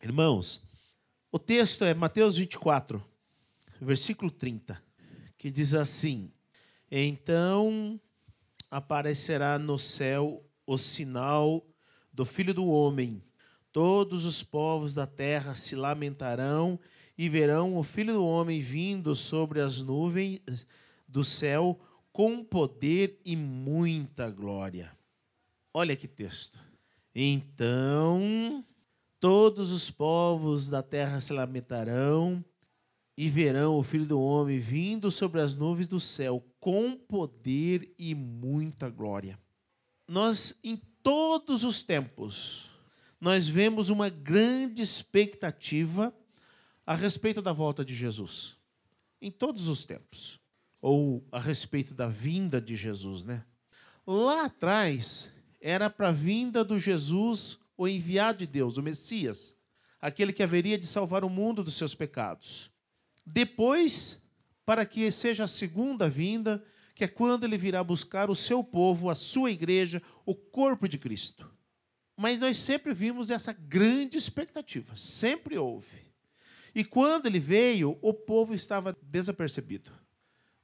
Irmãos, o texto é Mateus 24, versículo 30, que diz assim: Então aparecerá no céu o sinal do Filho do Homem. Todos os povos da terra se lamentarão e verão o Filho do Homem vindo sobre as nuvens do céu com poder e muita glória. Olha que texto. Então todos os povos da terra se lamentarão e verão o Filho do Homem vindo sobre as nuvens do céu com poder e muita glória. Nós, em todos os tempos, nós vemos uma grande expectativa a respeito da volta de Jesus. Em todos os tempos. Ou a respeito da vinda de Jesus, né? Lá atrás, era para a vinda do Jesus, o enviado de Deus, o Messias, aquele que haveria de salvar o mundo dos seus pecados. Depois, para que seja a segunda vinda, que é quando ele virá buscar o seu povo, a sua igreja, o corpo de Cristo. Mas nós sempre vimos essa grande expectativa, sempre houve. E quando ele veio, o povo estava desapercebido.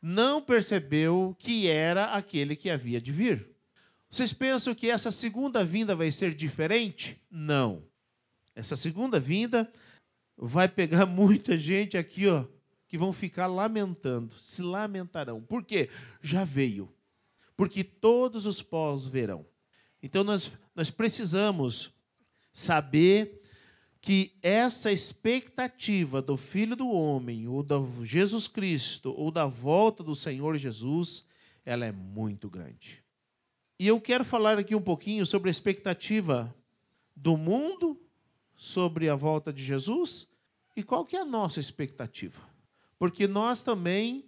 Não percebeu que era aquele que havia de vir. Vocês pensam que essa segunda vinda vai ser diferente? Não. Essa segunda vinda vai pegar muita gente aqui, ó, que vão ficar lamentando, se lamentarão. Por quê? Já veio. Porque todos os povos verão. Então nós, nós precisamos saber que essa expectativa do Filho do Homem, ou da Jesus Cristo, ou da volta do Senhor Jesus, ela é muito grande. E eu quero falar aqui um pouquinho sobre a expectativa do mundo sobre a volta de Jesus e qual que é a nossa expectativa. Porque nós também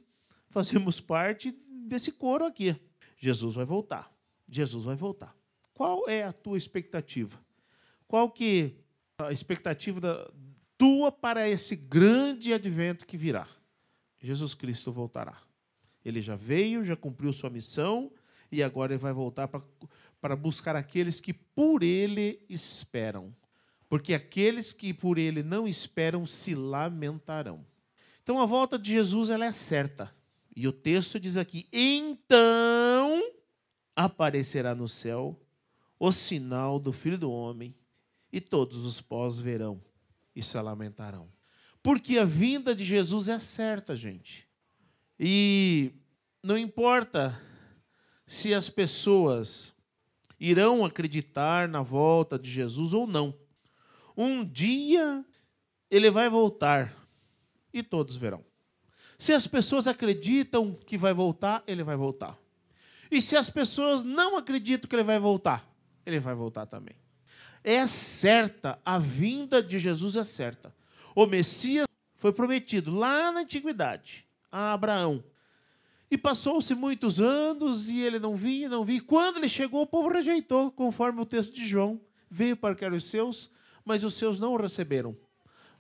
fazemos parte desse coro aqui. Jesus vai voltar. Jesus vai voltar. Qual é a tua expectativa? Qual que a expectativa da, tua para esse grande advento que virá. Jesus Cristo voltará. Ele já veio, já cumpriu sua missão e agora ele vai voltar para, buscar aqueles que por ele esperam. Porque aqueles que por ele não esperam se lamentarão. Então a volta de Jesus ela é certa. E o texto diz aqui: então aparecerá no céu o sinal do Filho do Homem e todos os pós verão e se lamentarão. Porque a vinda de Jesus é certa, gente. E não importa se as pessoas irão acreditar na volta de Jesus ou não. Um dia ele vai voltar e todos verão. Se as pessoas acreditam que vai voltar, ele vai voltar. E se as pessoas não acreditam que ele vai voltar, ele vai voltar também é certa, a vinda de Jesus é certa. O Messias foi prometido lá na antiguidade a Abraão. E passou-se muitos anos e ele não vinha, não vinha. Quando ele chegou, o povo rejeitou, conforme o texto de João. Veio para que os seus, mas os seus não o receberam.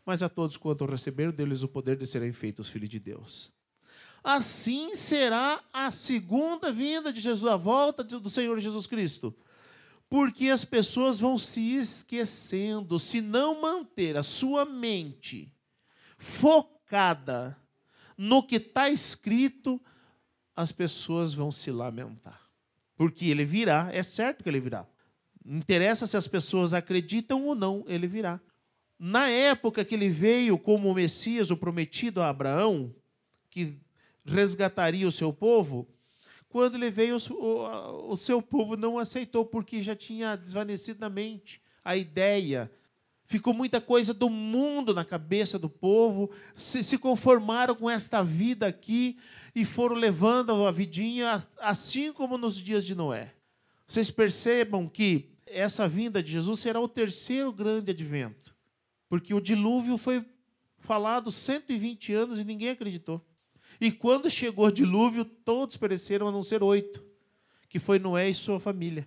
Mas a todos quanto o receberam, deu-lhes o poder de serem feitos filhos de Deus. Assim será a segunda vinda de Jesus, a volta do Senhor Jesus Cristo porque as pessoas vão se esquecendo, se não manter a sua mente focada no que está escrito, as pessoas vão se lamentar. Porque ele virá, é certo que ele virá. Não interessa se as pessoas acreditam ou não, ele virá. Na época que ele veio como o Messias, o prometido a Abraão, que resgataria o seu povo, quando ele veio, o, seu povo não aceitou, porque já tinha desvanecido na mente a ideia. Ficou muita coisa do mundo na cabeça do povo, se, se conformaram com esta vida aqui e foram levando a vidinha, assim como nos dias de Noé. Vocês percebam que essa vinda de Jesus será o terceiro grande advento, porque o dilúvio foi falado 120 anos e ninguém acreditou. E quando chegou o dilúvio, todos pereceram, a não ser oito, que foi Noé e sua família.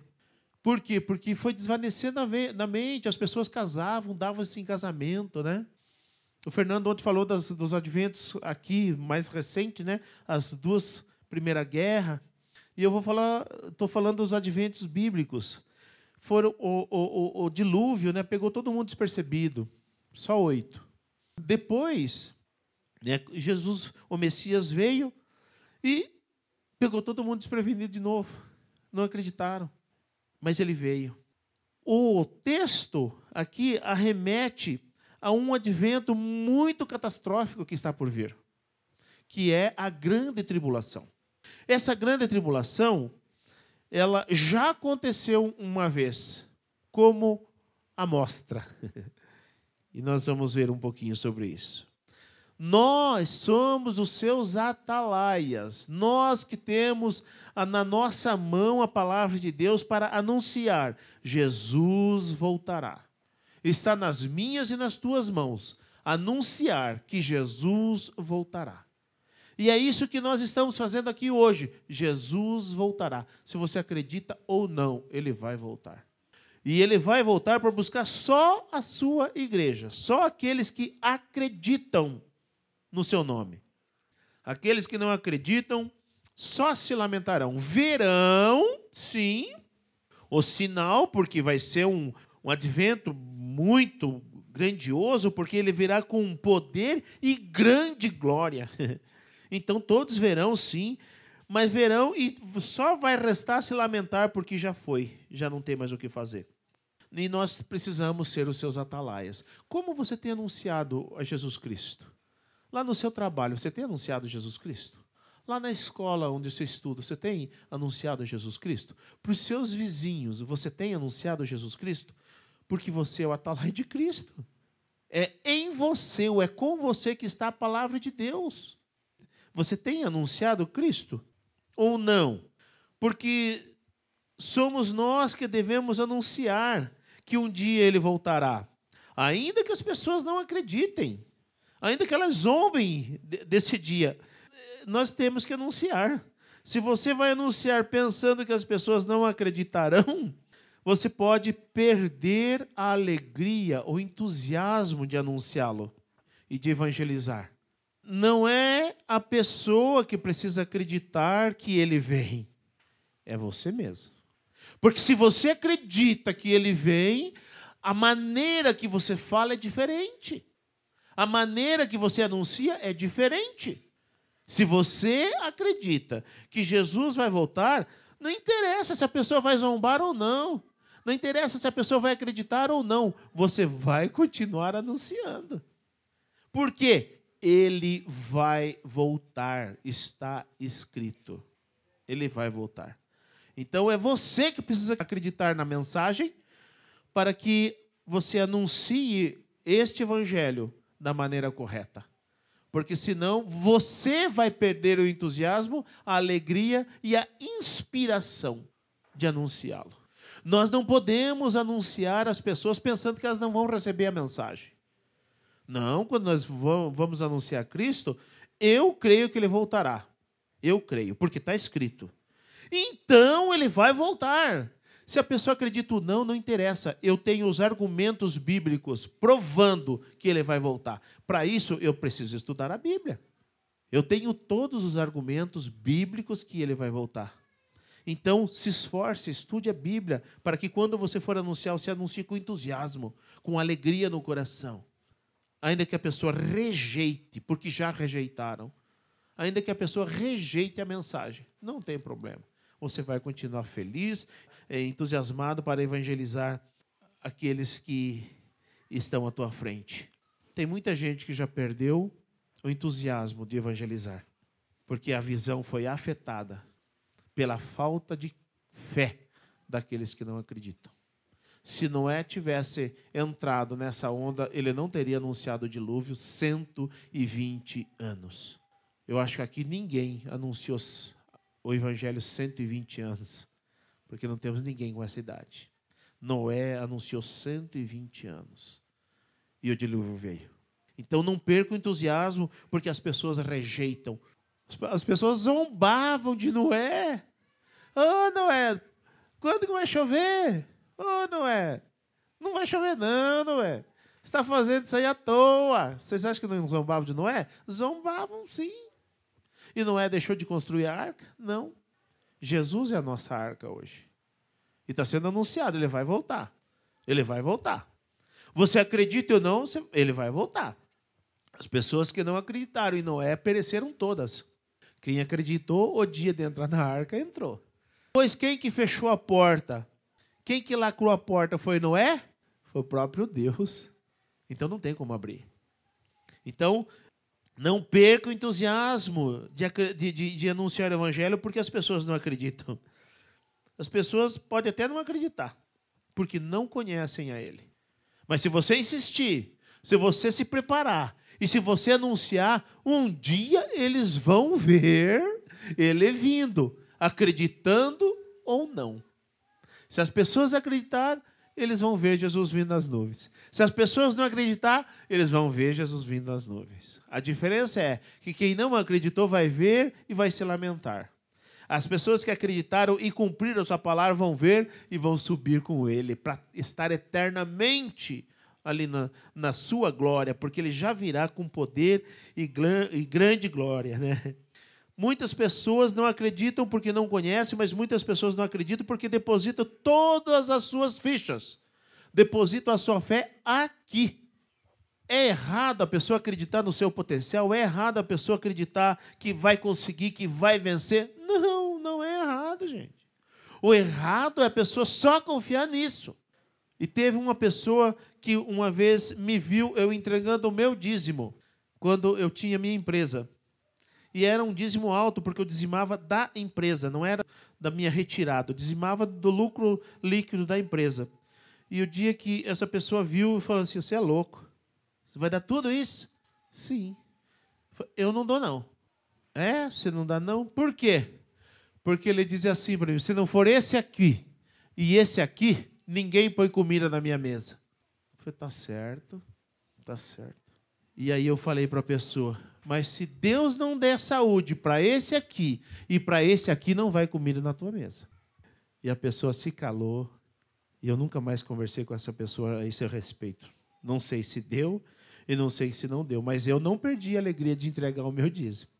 Por quê? Porque foi desvanecendo na mente, as pessoas casavam, davam-se em casamento, né? O Fernando ontem falou das, dos adventos aqui, mais recente, né? As duas Primeira Guerra. E eu vou falar, estou falando dos adventos bíblicos. Foram o, o, o, o dilúvio, né? Pegou todo mundo despercebido. Só oito. Depois, né, Jesus, o Messias, veio e pegou todo mundo desprevenido de novo. Não acreditaram. Mas ele veio. O texto aqui arremete a um advento muito catastrófico que está por vir, que é a grande tribulação. Essa grande tribulação, ela já aconteceu uma vez, como amostra. e nós vamos ver um pouquinho sobre isso. Nós somos os seus atalaias, nós que temos na nossa mão a palavra de Deus para anunciar: Jesus voltará. Está nas minhas e nas tuas mãos anunciar que Jesus voltará. E é isso que nós estamos fazendo aqui hoje. Jesus voltará. Se você acredita ou não, ele vai voltar. E ele vai voltar para buscar só a sua igreja, só aqueles que acreditam no seu nome. Aqueles que não acreditam só se lamentarão. Verão, sim, o sinal, porque vai ser um, um advento muito grandioso, porque ele virá com poder e grande glória. Então todos verão, sim, mas verão e só vai restar se lamentar porque já foi, já não tem mais o que fazer. E nós precisamos ser os seus atalaias. Como você tem anunciado a Jesus Cristo? Lá no seu trabalho, você tem anunciado Jesus Cristo? Lá na escola onde você estuda, você tem anunciado Jesus Cristo? Para os seus vizinhos, você tem anunciado Jesus Cristo? Porque você é o atalaia de Cristo. É em você, ou é com você que está a palavra de Deus. Você tem anunciado Cristo ou não? Porque somos nós que devemos anunciar que um dia ele voltará. Ainda que as pessoas não acreditem, ainda que elas zombem desse dia, nós temos que anunciar. Se você vai anunciar pensando que as pessoas não acreditarão, você pode perder a alegria, o entusiasmo de anunciá-lo e de evangelizar. Não é a pessoa que precisa acreditar que ele vem, é você mesmo. Porque se você acredita que ele vem, a maneira que você fala é diferente. A maneira que você anuncia é diferente. Se você acredita que Jesus vai voltar, não interessa se a pessoa vai zombar ou não. Não interessa se a pessoa vai acreditar ou não. Você vai continuar anunciando. Por quê? Ele vai voltar. Está escrito. Ele vai voltar. Então é você que precisa acreditar na mensagem para que você anuncie este evangelho da maneira correta. Porque senão você vai perder o entusiasmo, a alegria e a inspiração de anunciá-lo. Nós não podemos anunciar as pessoas pensando que elas não vão receber a mensagem. Não, quando nós vamos anunciar Cristo, eu creio que ele voltará. Eu creio, porque está escrito. Então ele vai voltar. Se a pessoa acredita ou não, não interessa. Eu tenho os argumentos bíblicos provando que ele vai voltar. Para isso, eu preciso estudar a Bíblia. Eu tenho todos os argumentos bíblicos que ele vai voltar. Então, se esforce, estude a Bíblia, para que quando você for anunciar, você anuncie com entusiasmo, com alegria no coração. Ainda que a pessoa rejeite, porque já rejeitaram. Ainda que a pessoa rejeite a mensagem, não tem problema você vai continuar feliz, é, entusiasmado para evangelizar aqueles que estão à tua frente. Tem muita gente que já perdeu o entusiasmo de evangelizar, porque a visão foi afetada pela falta de fé daqueles que não acreditam. Se Noé tivesse entrado nessa onda, ele não teria anunciado o dilúvio 120 anos. Eu acho que aqui ninguém anunciou o evangelho 120 anos, porque não temos ninguém com essa idade. Noé anunciou 120 anos e o dilúvio veio. Então não perca o entusiasmo, porque as pessoas rejeitam. As pessoas zombavam de Noé. Oh, Noé, quando que vai chover? Oh, Noé, não vai chover não, Noé. Você está fazendo isso aí à toa. Vocês acham que não zombavam de Noé? Zombavam sim. E Noé deixou de construir a arca? Não. Jesus é a nossa arca hoje. E está sendo anunciado, ele vai voltar. Ele vai voltar. Você acredita ou não, ele vai voltar. As pessoas que não acreditaram em Noé pereceram todas. Quem acreditou, o dia de entrar na arca entrou. Pois quem que fechou a porta? Quem que lacrou a porta foi Noé? Foi o próprio Deus. Então não tem como abrir. Então, não perca o entusiasmo de, de, de, anunciar o evangelho porque as pessoas não acreditam. As pessoas podem até não acreditar, porque não conhecem a Ele. Mas se você insistir, se você se preparar e se você anunciar, um dia eles vão ver Ele vindo, acreditando ou não. Se as pessoas acreditar, eles vão ver Jesus vindo nas nuvens. Se as pessoas não acreditar, eles vão ver Jesus vindo nas nuvens. A diferença é que quem não acreditou vai ver e vai se lamentar. As pessoas que acreditaram e cumpriram sua palavra vão ver e vão subir com ele para estar eternamente ali na, na sua glória, porque ele já virá com poder e, e grande glória, né? Muitas pessoas não acreditam porque não conhecem, mas muitas pessoas não acreditam porque depositam todas as suas fichas, depositam a sua fé aqui. É errado a pessoa acreditar no seu potencial, é errado a pessoa acreditar que vai conseguir, que vai vencer. Não, não é errado, gente. O errado é a pessoa só confiar nisso. E teve uma pessoa que uma vez me viu eu entregando o meu dízimo quando eu tinha minha empresa. E era um dízimo alto, porque eu dizimava da empresa, não era da minha retirada, eu dizimava do lucro líquido da empresa. E o dia que essa pessoa viu, falou assim: Você é louco. Você vai dar tudo isso? Sim. Eu não dou, não. É? Você não dá, não? Por quê? Porque ele dizia assim para mim: Se não for esse aqui e esse aqui, ninguém põe comida na minha mesa. Eu falei: Tá certo, tá certo. E aí eu falei para a pessoa: mas se Deus não der saúde para esse aqui e para esse aqui, não vai comida na tua mesa. E a pessoa se calou. E eu nunca mais conversei com essa pessoa a esse respeito. Não sei se deu e não sei se não deu, mas eu não perdi a alegria de entregar o meu dízimo.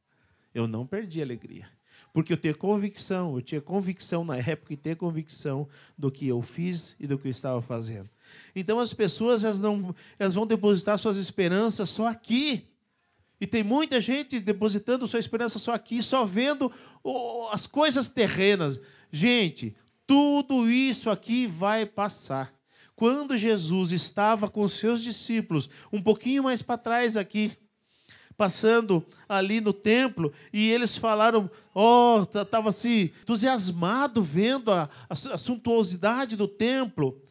Eu não perdi a alegria. Porque eu tenho convicção, eu tinha convicção na época e tenho convicção do que eu fiz e do que eu estava fazendo. Então as pessoas elas não, elas vão depositar suas esperanças só aqui. E tem muita gente depositando sua esperança só aqui, só vendo as coisas terrenas. Gente, tudo isso aqui vai passar. Quando Jesus estava com seus discípulos, um pouquinho mais para trás aqui, passando ali no templo, e eles falaram, oh, estava assim, entusiasmado vendo a, a, a suntuosidade do templo.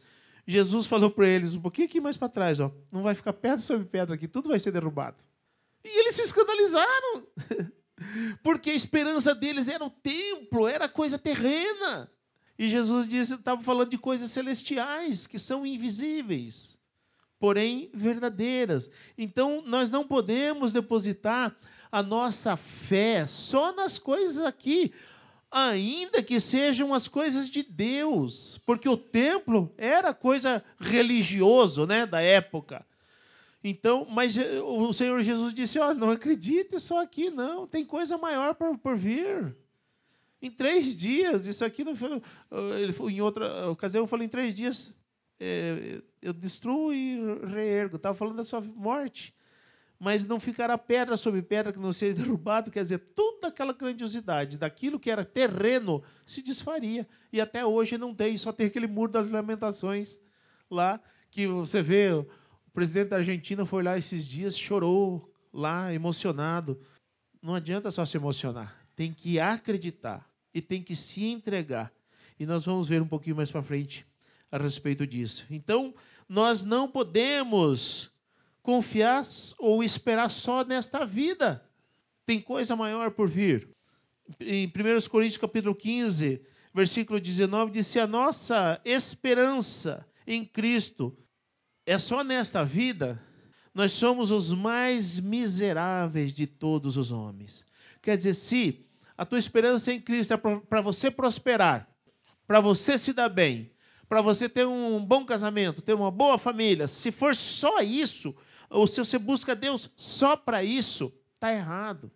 Jesus falou para eles, um pouquinho aqui mais para trás, ó, não vai ficar pedra sobre pedra aqui, tudo vai ser derrubado. E eles se escandalizaram, porque a esperança deles era o templo, era coisa terrena. E Jesus disse, estava falando de coisas celestiais, que são invisíveis, porém verdadeiras. Então, nós não podemos depositar a nossa fé só nas coisas aqui, ainda que sejam as coisas de Deus, porque o templo era coisa religioso, né, da época. Então, mas eh, o Senhor Jesus disse: ó, oh, não acredite só aqui, não, tem coisa maior por, por vir. Em três dias, isso aqui não foi. Eh, ele foi em outra ocasião, eu falei: em três dias é, eu destruo e reergo. Estava falando da sua morte. Mas não ficará pedra sobre pedra que não seja derrubado, quer dizer, toda aquela grandiosidade daquilo que era terreno se desfaria. E até hoje não tem, só tem aquele muro das lamentações lá, que você vê presidente da Argentina foi lá esses dias, chorou lá, emocionado. Não adianta só se emocionar, tem que acreditar e tem que se entregar. E nós vamos ver um pouquinho mais para frente a respeito disso. Então, nós não podemos confiar ou esperar só nesta vida. Tem coisa maior por vir. Em 1 Coríntios capítulo 15, versículo 19, diz: a nossa esperança em Cristo é só nesta vida nós somos os mais miseráveis de todos os homens. Quer dizer, se a tua esperança em Cristo é para você prosperar, para você se dar bem, para você ter um bom casamento, ter uma boa família, se for só isso, ou se você busca Deus só para isso, está errado.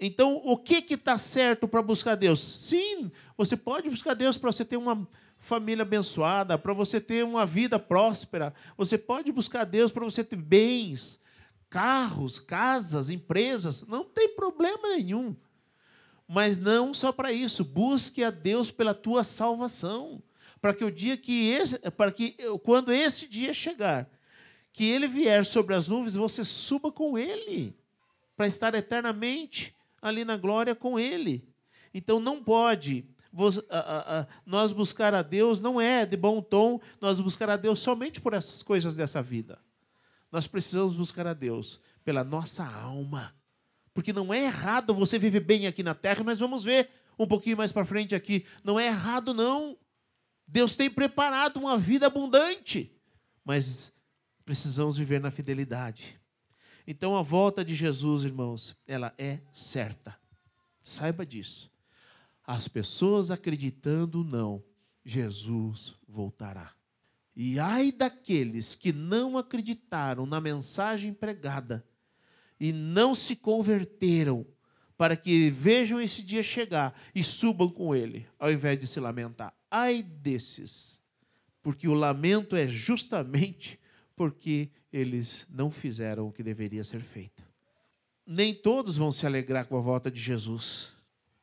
Então, o que está certo para buscar Deus? Sim, você pode buscar Deus para você ter uma família abençoada, para você ter uma vida próspera. Você pode buscar Deus para você ter bens, carros, casas, empresas, não tem problema nenhum. Mas não só para isso, busque a Deus pela tua salvação, para que o dia que esse, para que quando esse dia chegar, que ele vier sobre as nuvens, você suba com ele, para estar eternamente ali na glória com ele. Então não pode nós buscar a Deus não é de bom tom, nós buscar a Deus somente por essas coisas dessa vida. Nós precisamos buscar a Deus pela nossa alma. Porque não é errado você viver bem aqui na terra, mas vamos ver um pouquinho mais para frente aqui. Não é errado, não. Deus tem preparado uma vida abundante, mas precisamos viver na fidelidade. Então a volta de Jesus, irmãos, ela é certa. Saiba disso. As pessoas acreditando não, Jesus voltará. E ai daqueles que não acreditaram na mensagem pregada e não se converteram, para que vejam esse dia chegar e subam com ele, ao invés de se lamentar. Ai desses, porque o lamento é justamente porque eles não fizeram o que deveria ser feito. Nem todos vão se alegrar com a volta de Jesus.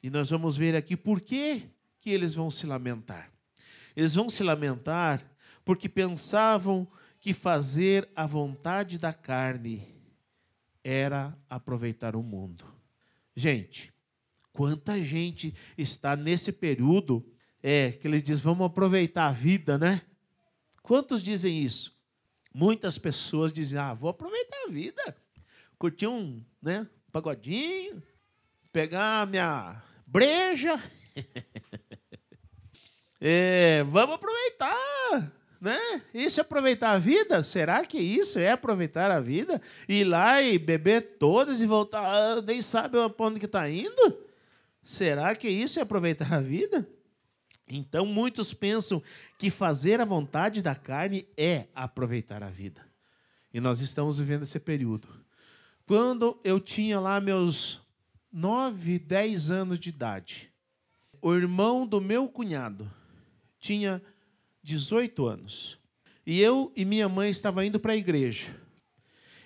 E nós vamos ver aqui por que, que eles vão se lamentar. Eles vão se lamentar porque pensavam que fazer a vontade da carne era aproveitar o mundo. Gente, quanta gente está nesse período é, que eles dizem, vamos aproveitar a vida, né? Quantos dizem isso? Muitas pessoas dizem, ah, vou aproveitar a vida. Curtir um né, pagodinho, pegar minha breja. é, vamos aproveitar, né? Isso é aproveitar a vida? Será que isso é aproveitar a vida? Ir lá e beber todas e voltar, ah, nem sabe para onde que está indo? Será que isso é aproveitar a vida? Então muitos pensam que fazer a vontade da carne é aproveitar a vida. E nós estamos vivendo esse período. Quando eu tinha lá meus 9, 10 anos de idade. O irmão do meu cunhado tinha 18 anos. E eu e minha mãe estavam indo para a igreja.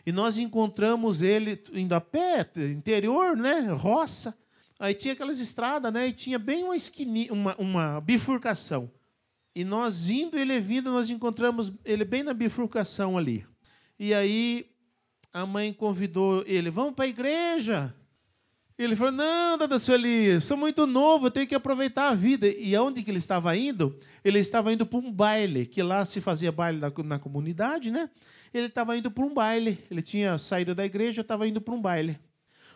E nós encontramos ele indo a pé, interior, né? Roça. Aí tinha aquelas estradas, né? E tinha bem uma esquininha, uma, uma bifurcação. E nós indo, ele vindo, nós encontramos ele bem na bifurcação ali. E aí a mãe convidou ele, vamos para a igreja. Ele falou: Não, Dada Sueli, sou muito novo, eu tenho que aproveitar a vida. E aonde que ele estava indo? Ele estava indo para um baile, que lá se fazia baile na, na comunidade, né? Ele estava indo para um baile. Ele tinha saído da igreja, estava indo para um baile.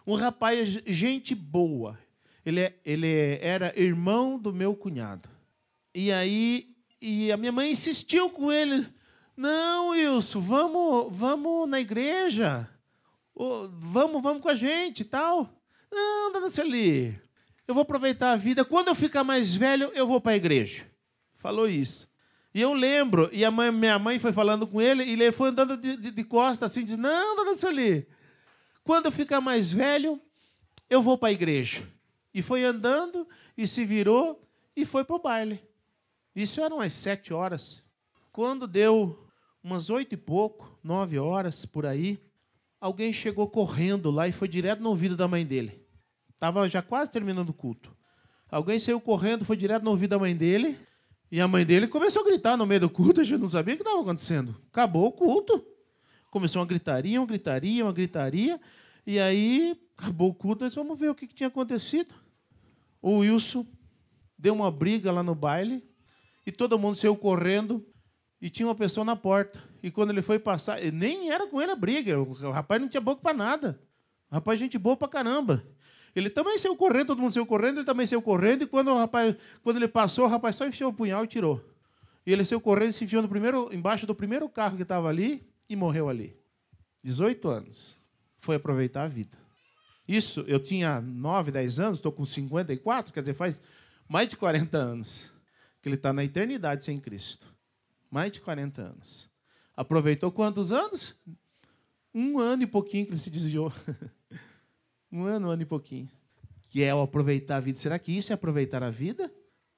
Um rapaz, gente boa. Ele, é, ele era irmão do meu cunhado. E aí, e a minha mãe insistiu com ele: Não, Wilson, vamos, vamos na igreja. vamos, vamos com a gente e tal. Não, Celi, eu vou aproveitar a vida. Quando eu ficar mais velho, eu vou para a igreja. Falou isso. E eu lembro, e a mãe, minha mãe foi falando com ele, e ele foi andando de, de, de costas assim, diz, não, dona Celi, quando eu ficar mais velho, eu vou para a igreja. E foi andando, e se virou, e foi para o baile. Isso eram umas sete horas. Quando deu umas oito e pouco, nove horas, por aí, alguém chegou correndo lá e foi direto no ouvido da mãe dele. Estava já quase terminando o culto. Alguém saiu correndo, foi direto no ouvido da mãe dele. E a mãe dele começou a gritar no meio do culto. A gente não sabia o que estava acontecendo. Acabou o culto. Começou uma gritaria, uma gritaria, uma gritaria. E aí, acabou o culto. Nós vamos ver o que, que tinha acontecido. O Wilson deu uma briga lá no baile. E todo mundo saiu correndo. E tinha uma pessoa na porta. E quando ele foi passar, nem era com ele a briga. O rapaz não tinha boca para nada. O rapaz, gente boa para caramba. Ele também saiu correndo, todo mundo saiu correndo, ele também saiu correndo, e quando o rapaz, quando ele passou, o rapaz só enfiou o punhal e tirou. E ele saiu correndo e se enfiou no primeiro, embaixo do primeiro carro que estava ali e morreu ali. 18 anos. Foi aproveitar a vida. Isso, eu tinha 9, 10 anos, estou com 54, quer dizer, faz mais de 40 anos que ele está na eternidade sem Cristo. Mais de 40 anos. Aproveitou quantos anos? Um ano e pouquinho que ele se desviou. Um ano, um ano e pouquinho. Que é o aproveitar a vida. Será que isso é aproveitar a vida?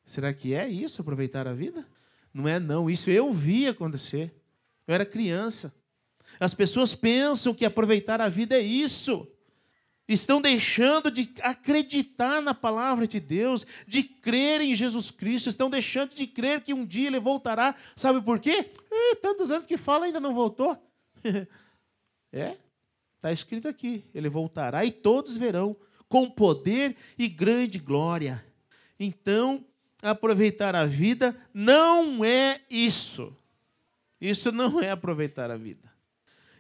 Será que é isso, aproveitar a vida? Não é, não. Isso eu vi acontecer. Eu era criança. As pessoas pensam que aproveitar a vida é isso. Estão deixando de acreditar na palavra de Deus, de crer em Jesus Cristo, estão deixando de crer que um dia ele voltará. Sabe por quê? Eh, tantos anos que fala ainda não voltou. é, está escrito aqui: ele voltará e todos verão, com poder e grande glória. Então, aproveitar a vida não é isso. Isso não é aproveitar a vida.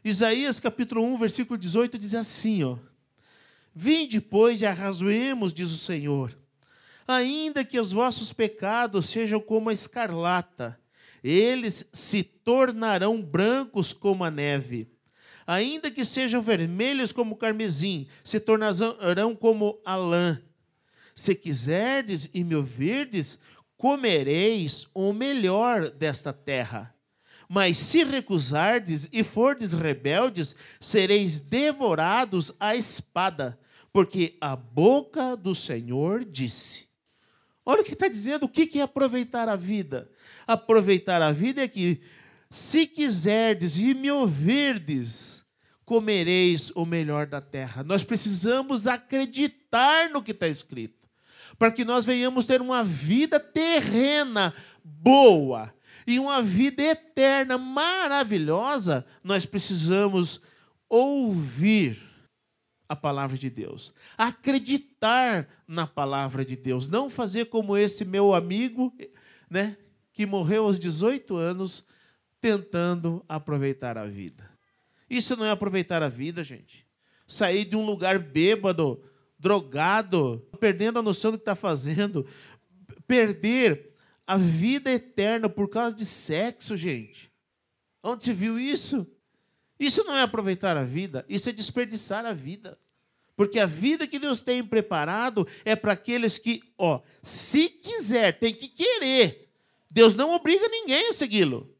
Isaías capítulo 1, versículo 18 diz assim, ó: Vinde, pois, e arrazoemos, diz o Senhor. Ainda que os vossos pecados sejam como a escarlata, eles se tornarão brancos como a neve. Ainda que sejam vermelhos como carmesim, se tornarão como a lã. Se quiserdes e me ouvirdes, comereis o melhor desta terra. Mas se recusardes e fordes rebeldes, sereis devorados à espada, porque a boca do Senhor disse. Olha o que está dizendo, o que é aproveitar a vida? Aproveitar a vida é que, se quiserdes e me ouvirdes, comereis o melhor da terra. Nós precisamos acreditar no que está escrito para que nós venhamos ter uma vida terrena boa e uma vida eterna maravilhosa, nós precisamos ouvir a palavra de Deus, acreditar na palavra de Deus, não fazer como esse meu amigo, né, que morreu aos 18 anos tentando aproveitar a vida. Isso não é aproveitar a vida, gente. Sair de um lugar bêbado, drogado, perdendo a noção do que está fazendo, perder a vida eterna por causa de sexo, gente. Onde se viu isso? Isso não é aproveitar a vida, isso é desperdiçar a vida. Porque a vida que Deus tem preparado é para aqueles que, ó, se quiser, tem que querer. Deus não obriga ninguém a segui-lo.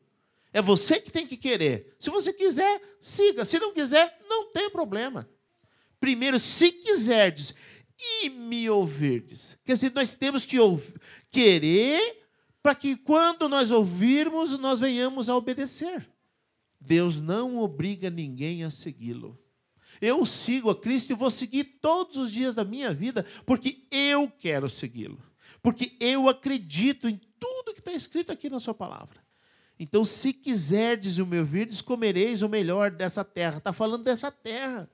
É você que tem que querer. Se você quiser, siga. Se não quiser, não tem problema. Primeiro, se quiserdes e me ouvirdes. Quer dizer, nós temos que querer para que quando nós ouvirmos, nós venhamos a obedecer. Deus não obriga ninguém a segui-lo. Eu sigo a Cristo e vou seguir todos os dias da minha vida, porque eu quero segui-lo. Porque eu acredito em tudo que está escrito aqui na Sua palavra. Então, se quiserdes o meu virdes, comereis o melhor dessa terra. Está falando dessa terra.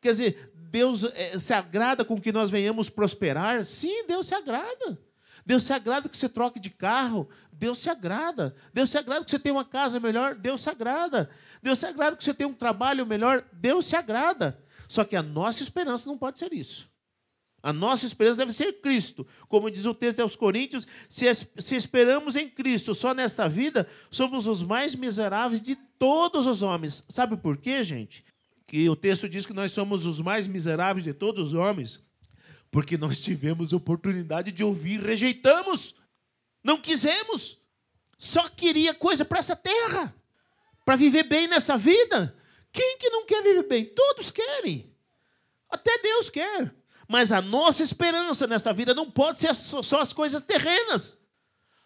Quer dizer, Deus eh, se agrada com que nós venhamos prosperar? Sim, Deus se agrada. Deus se agrada que você troque de carro? Deus se agrada. Deus se agrada que você tenha uma casa melhor? Deus se agrada. Deus se agrada que você tenha um trabalho melhor? Deus se agrada. Só que a nossa esperança não pode ser isso. A nossa esperança deve ser Cristo. Como diz o texto aos Coríntios, se, se esperamos em Cristo só nesta vida, somos os mais miseráveis de todos os homens. Sabe por quê, gente? que o texto diz que nós somos os mais miseráveis de todos os homens, porque nós tivemos oportunidade de ouvir, rejeitamos, não quisemos, só queria coisa para essa terra, para viver bem nessa vida. Quem que não quer viver bem? Todos querem, até Deus quer. Mas a nossa esperança nessa vida não pode ser só as coisas terrenas.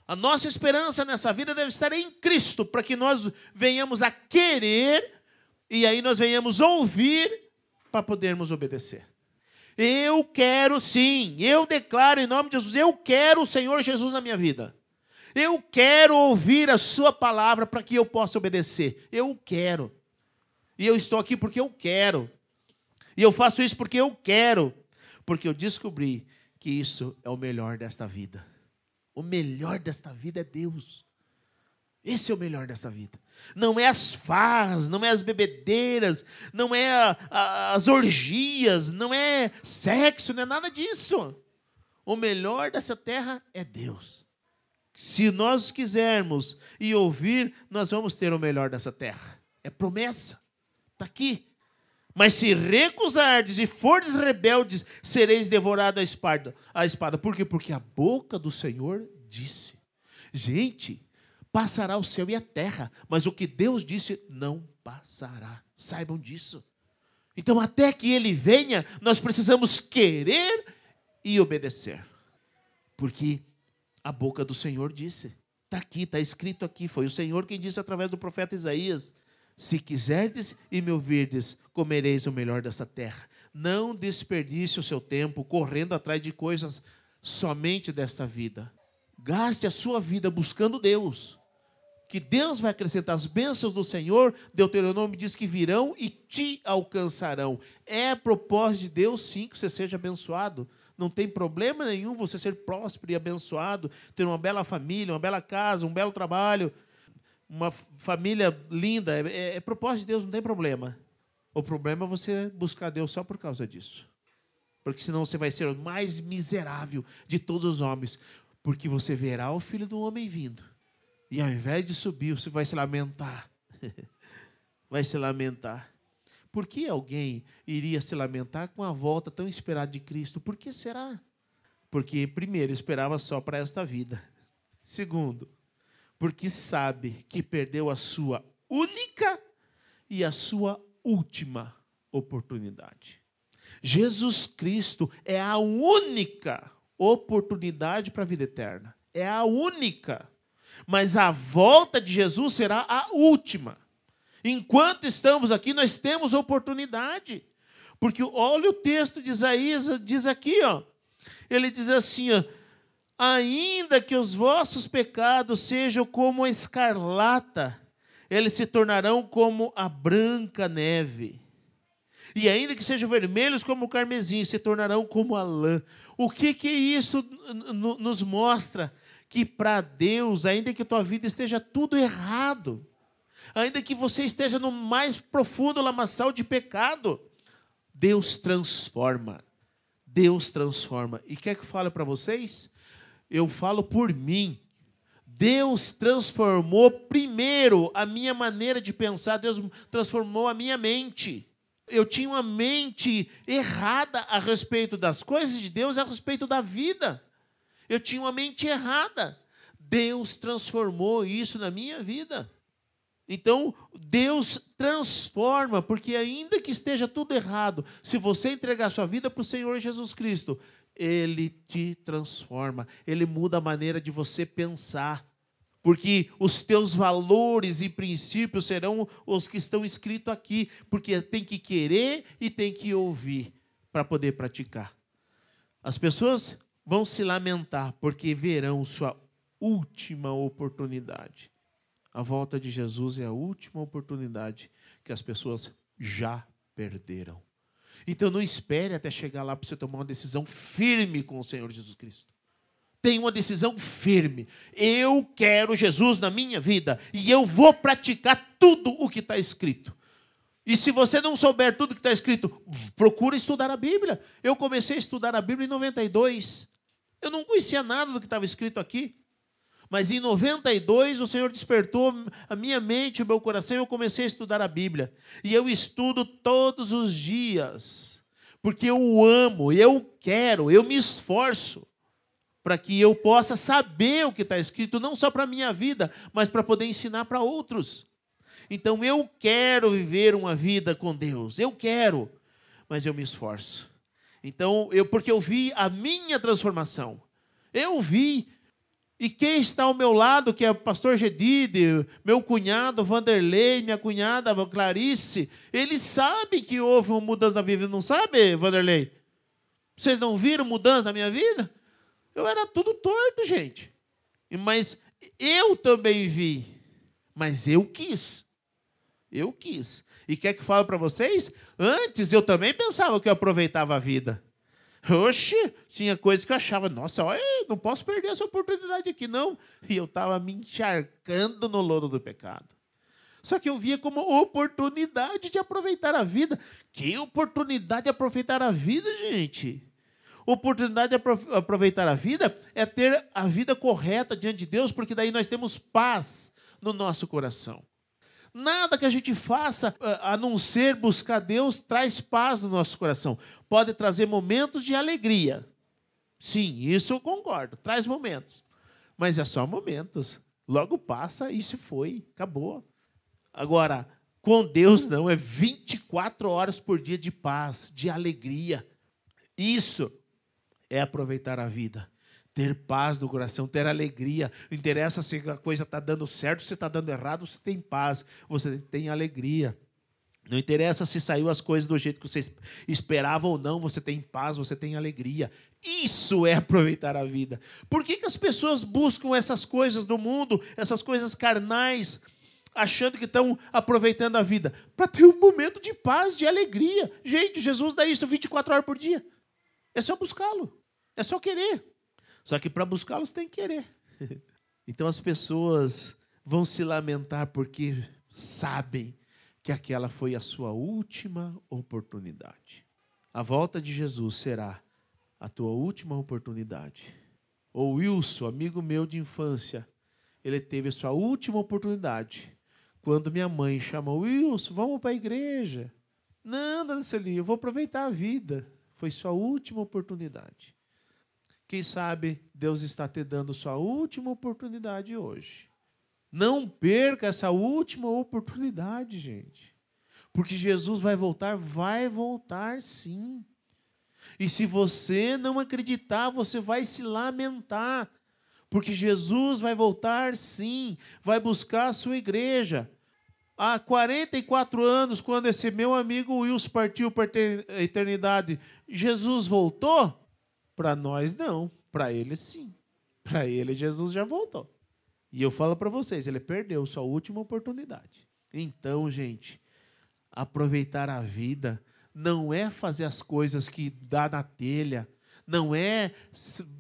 A nossa esperança nessa vida deve estar em Cristo, para que nós venhamos a querer e aí nós venhamos ouvir para podermos obedecer. Eu quero sim, eu declaro em nome de Jesus, eu quero o Senhor Jesus na minha vida. Eu quero ouvir a Sua palavra para que eu possa obedecer. Eu quero. E eu estou aqui porque eu quero. E eu faço isso porque eu quero. Porque eu descobri que isso é o melhor desta vida. O melhor desta vida é Deus. Esse é o melhor dessa vida. Não é as farras, não é as bebedeiras, não é a, a, as orgias, não é sexo, não é nada disso. O melhor dessa terra é Deus. Se nós quisermos e ouvir, nós vamos ter o melhor dessa terra. É promessa. Está aqui. Mas se recusardes e fordes rebeldes, sereis devorados à espada. A espada. Por quê? Porque a boca do Senhor disse. Gente, Passará o céu e a terra, mas o que Deus disse não passará. Saibam disso. Então, até que ele venha, nós precisamos querer e obedecer. Porque A boca do Senhor disse. Está aqui, está escrito aqui. Foi o Senhor quem disse através do profeta Isaías: Se quiserdes e me ouvirdes, comereis o melhor dessa terra. Não desperdice o seu tempo correndo atrás de coisas somente desta vida. Gaste a sua vida buscando Deus. Que Deus vai acrescentar as bênçãos do Senhor, Deuteronômio diz que virão e te alcançarão. É propósito de Deus, sim, que você seja abençoado. Não tem problema nenhum você ser próspero e abençoado, ter uma bela família, uma bela casa, um belo trabalho, uma família linda. É, é, é propósito de Deus, não tem problema. O problema é você buscar Deus só por causa disso. Porque senão você vai ser o mais miserável de todos os homens. Porque você verá o filho do homem vindo. E ao invés de subir, você vai se lamentar. vai se lamentar. Por que alguém iria se lamentar com a volta tão esperada de Cristo? Por que será? Porque, primeiro, esperava só para esta vida. Segundo, porque sabe que perdeu a sua única e a sua última oportunidade. Jesus Cristo é a única oportunidade para a vida eterna. É a única. Mas a volta de Jesus será a última. Enquanto estamos aqui, nós temos oportunidade. Porque olha o texto de Isaías, diz aqui, ó. Ele diz assim, ó, ainda que os vossos pecados sejam como a escarlata, eles se tornarão como a branca neve. E ainda que sejam vermelhos como o carmesim, se tornarão como a lã. O que que isso nos mostra? Que para Deus, ainda que tua vida esteja tudo errado, ainda que você esteja no mais profundo lamaçal de pecado, Deus transforma. Deus transforma. E quer que eu fale para vocês? Eu falo por mim. Deus transformou primeiro a minha maneira de pensar, Deus transformou a minha mente. Eu tinha uma mente errada a respeito das coisas de Deus, a respeito da vida. Eu tinha uma mente errada. Deus transformou isso na minha vida. Então, Deus transforma, porque ainda que esteja tudo errado, se você entregar sua vida para o Senhor Jesus Cristo, ele te transforma, ele muda a maneira de você pensar. Porque os teus valores e princípios serão os que estão escritos aqui, porque tem que querer e tem que ouvir para poder praticar. As pessoas vão se lamentar porque verão sua última oportunidade. A volta de Jesus é a última oportunidade que as pessoas já perderam. Então não espere até chegar lá para você tomar uma decisão firme com o Senhor Jesus Cristo. Tenha uma decisão firme. Eu quero Jesus na minha vida e eu vou praticar tudo o que está escrito. E se você não souber tudo que está escrito, procura estudar a Bíblia. Eu comecei a estudar a Bíblia em 92. Eu não conhecia nada do que estava escrito aqui. Mas em 92 o Senhor despertou a minha mente, o meu coração, e eu comecei a estudar a Bíblia. E eu estudo todos os dias, porque eu amo, eu quero, eu me esforço para que eu possa saber o que está escrito, não só para a minha vida, mas para poder ensinar para outros. Então eu quero viver uma vida com Deus, eu quero, mas eu me esforço. Então, eu, porque eu vi a minha transformação, eu vi e quem está ao meu lado, que é o pastor Gedide, meu cunhado Vanderlei, minha cunhada Clarice, eles sabem que houve uma mudança na vida, não sabe, Vanderlei? Vocês não viram mudança na minha vida? Eu era tudo torto, gente. Mas eu também vi. Mas eu quis. Eu quis. E quer que fale para vocês? Antes eu também pensava que eu aproveitava a vida. Oxe, tinha coisas que eu achava, nossa, olha, não posso perder essa oportunidade aqui, não. E eu estava me encharcando no lodo do pecado. Só que eu via como oportunidade de aproveitar a vida. Que oportunidade de aproveitar a vida, gente? Oportunidade de aproveitar a vida é ter a vida correta diante de Deus, porque daí nós temos paz no nosso coração. Nada que a gente faça a não ser buscar Deus traz paz no nosso coração. Pode trazer momentos de alegria. Sim, isso eu concordo, traz momentos. Mas é só momentos. Logo passa e se foi, acabou. Agora, com Deus não, é 24 horas por dia de paz, de alegria. Isso é aproveitar a vida. Ter paz no coração, ter alegria. Não interessa se a coisa está dando certo, se está dando errado, você tem paz, você tem alegria. Não interessa se saiu as coisas do jeito que você esperava ou não, você tem paz, você tem alegria. Isso é aproveitar a vida. Por que, que as pessoas buscam essas coisas do mundo, essas coisas carnais, achando que estão aproveitando a vida? Para ter um momento de paz, de alegria. Gente, Jesus dá isso 24 horas por dia. É só buscá-lo, é só querer. Só que para buscá-lo você tem que querer. Então as pessoas vão se lamentar porque sabem que aquela foi a sua última oportunidade. A volta de Jesus será a tua última oportunidade. O Wilson, amigo meu de infância, ele teve a sua última oportunidade quando minha mãe chamou Wilson, vamos para a igreja. Não, Danceli, eu vou aproveitar a vida. Foi sua última oportunidade. Quem sabe Deus está te dando sua última oportunidade hoje. Não perca essa última oportunidade, gente. Porque Jesus vai voltar, vai voltar sim. E se você não acreditar, você vai se lamentar. Porque Jesus vai voltar sim, vai buscar a sua igreja. Há 44 anos, quando esse meu amigo Wilson partiu para a eternidade, Jesus voltou? Para nós, não. Para ele, sim. Para ele, Jesus já voltou. E eu falo para vocês, ele perdeu sua última oportunidade. Então, gente, aproveitar a vida não é fazer as coisas que dá na telha, não é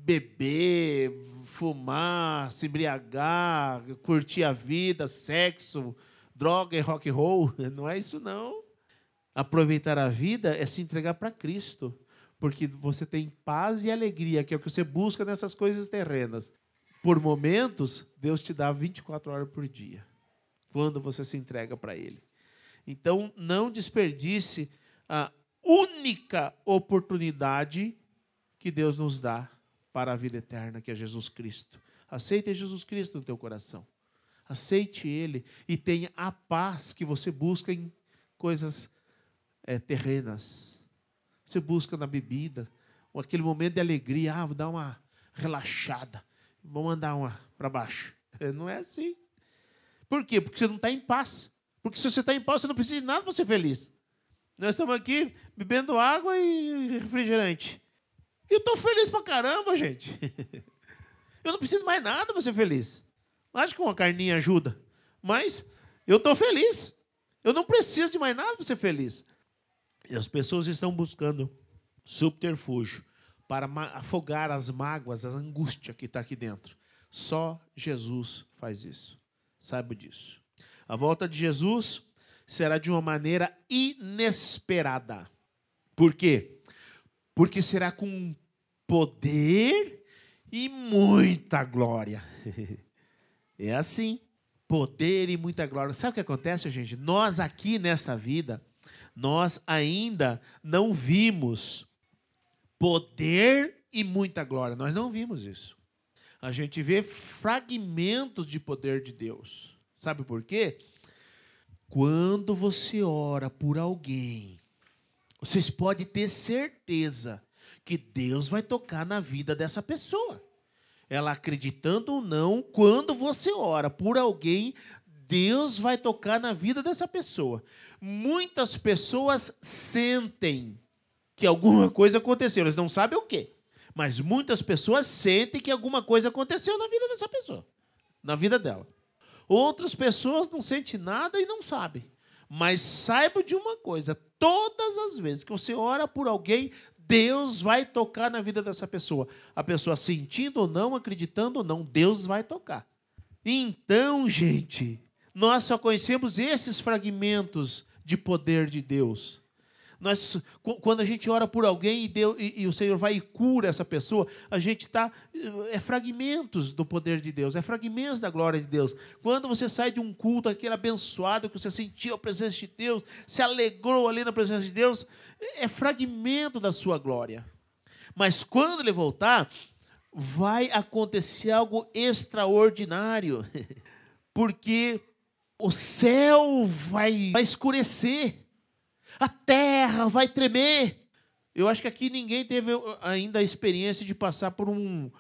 beber, fumar, se embriagar, curtir a vida, sexo, droga e rock and roll, não é isso não. Aproveitar a vida é se entregar para Cristo, porque você tem paz e alegria, que é o que você busca nessas coisas terrenas por momentos, Deus te dá 24 horas por dia, quando você se entrega para Ele. Então, não desperdice a única oportunidade que Deus nos dá para a vida eterna, que é Jesus Cristo. Aceite Jesus Cristo no teu coração. Aceite Ele e tenha a paz que você busca em coisas é, terrenas. Você busca na bebida, ou aquele momento de alegria, ah, vou dar uma relaxada. Vamos mandar uma para baixo. Não é assim. Por quê? Porque você não está em paz. Porque se você está em paz, você não precisa de nada para ser feliz. Nós estamos aqui bebendo água e refrigerante. E eu estou feliz para caramba, gente. Eu não preciso mais nada para ser feliz. Acho que uma carninha ajuda. Mas eu estou feliz. Eu não preciso de mais nada para ser feliz. E as pessoas estão buscando subterfúgio para afogar as mágoas, a angústia que está aqui dentro. Só Jesus faz isso. Saiba disso. A volta de Jesus será de uma maneira inesperada. Por quê? Porque será com poder e muita glória. É assim. Poder e muita glória. Sabe o que acontece, gente? Nós aqui nesta vida, nós ainda não vimos poder e muita glória. Nós não vimos isso. A gente vê fragmentos de poder de Deus. Sabe por quê? Quando você ora por alguém, vocês podem ter certeza que Deus vai tocar na vida dessa pessoa. Ela acreditando ou não, quando você ora por alguém, Deus vai tocar na vida dessa pessoa. Muitas pessoas sentem que alguma coisa aconteceu. Eles não sabem o quê. Mas muitas pessoas sentem que alguma coisa aconteceu na vida dessa pessoa, na vida dela. Outras pessoas não sentem nada e não sabem. Mas saiba de uma coisa: todas as vezes que você ora por alguém, Deus vai tocar na vida dessa pessoa. A pessoa sentindo ou não, acreditando ou não, Deus vai tocar. Então, gente, nós só conhecemos esses fragmentos de poder de Deus. Nós, quando a gente ora por alguém e, Deus, e, e o Senhor vai e cura essa pessoa, a gente está. É fragmentos do poder de Deus, é fragmentos da glória de Deus. Quando você sai de um culto, aquele abençoado, que você sentiu a presença de Deus, se alegrou ali na presença de Deus, é fragmento da sua glória. Mas quando ele voltar, vai acontecer algo extraordinário, porque o céu vai, vai escurecer a terra vai tremer. Eu acho que aqui ninguém teve ainda a experiência de passar por um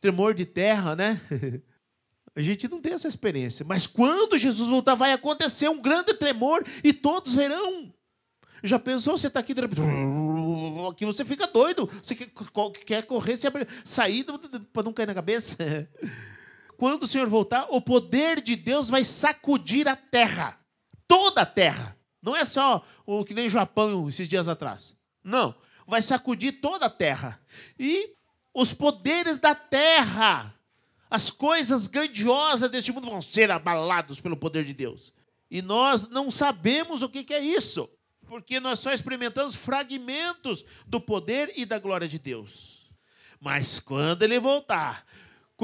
tremor de terra, né? A gente não tem essa experiência. Mas quando Jesus voltar, vai acontecer um grande tremor e todos verão. Já pensou? Você está aqui, que você fica doido. Você quer correr, se sair para não cair na cabeça. Quando o Senhor voltar, o poder de Deus vai sacudir a terra. Toda a terra. Não é só o que nem o Japão esses dias atrás. Não. Vai sacudir toda a terra. E os poderes da terra as coisas grandiosas deste mundo vão ser abalados pelo poder de Deus. E nós não sabemos o que é isso, porque nós só experimentamos fragmentos do poder e da glória de Deus. Mas quando ele voltar,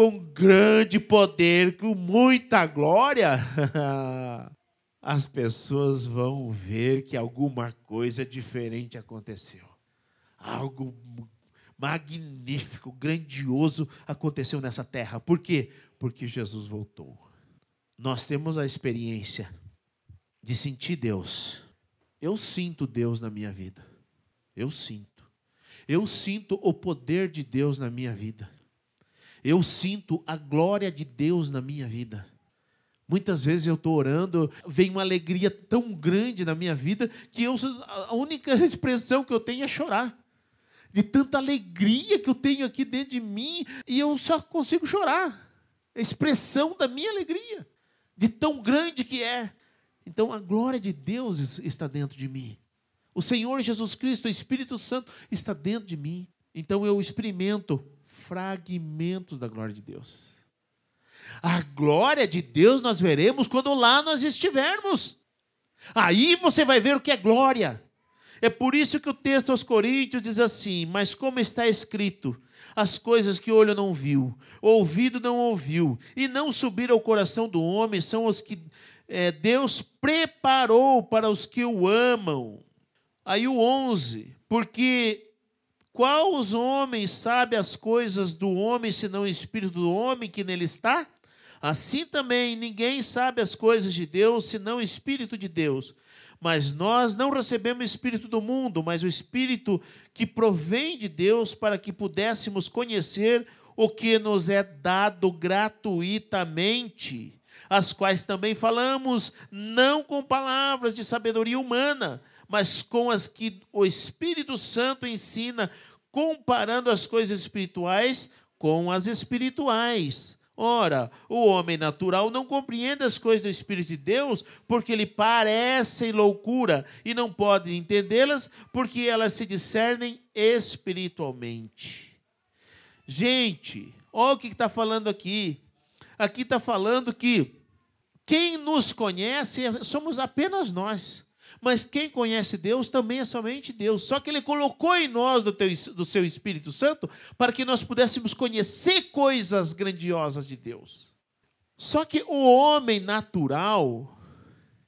com grande poder, com muita glória, as pessoas vão ver que alguma coisa diferente aconteceu. Algo magnífico, grandioso aconteceu nessa terra. Por quê? Porque Jesus voltou. Nós temos a experiência de sentir Deus. Eu sinto Deus na minha vida. Eu sinto. Eu sinto o poder de Deus na minha vida. Eu sinto a glória de Deus na minha vida. Muitas vezes eu estou orando, vem uma alegria tão grande na minha vida que eu, a única expressão que eu tenho é chorar de tanta alegria que eu tenho aqui dentro de mim e eu só consigo chorar. É expressão da minha alegria, de tão grande que é. Então a glória de Deus está dentro de mim. O Senhor Jesus Cristo, o Espírito Santo está dentro de mim. Então eu experimento fragmentos da glória de Deus. A glória de Deus nós veremos quando lá nós estivermos. Aí você vai ver o que é glória. É por isso que o texto aos Coríntios diz assim: Mas como está escrito, as coisas que olho não viu, ouvido não ouviu, e não subiram ao coração do homem, são os que é, Deus preparou para os que o amam. Aí o 11: Porque qual os homens sabe as coisas do homem, senão o espírito do homem que nele está? Assim também ninguém sabe as coisas de Deus, senão o espírito de Deus. Mas nós não recebemos o Espírito do mundo, mas o Espírito que provém de Deus para que pudéssemos conhecer o que nos é dado gratuitamente, as quais também falamos, não com palavras de sabedoria humana, mas com as que o Espírito Santo ensina, comparando as coisas espirituais com as espirituais. Ora, o homem natural não compreende as coisas do Espírito de Deus, porque lhe parecem loucura, e não pode entendê-las, porque elas se discernem espiritualmente. Gente, olha o que está falando aqui. Aqui está falando que quem nos conhece somos apenas nós. Mas quem conhece Deus também é somente Deus. Só que Ele colocou em nós do, teu, do seu Espírito Santo para que nós pudéssemos conhecer coisas grandiosas de Deus. Só que o homem natural,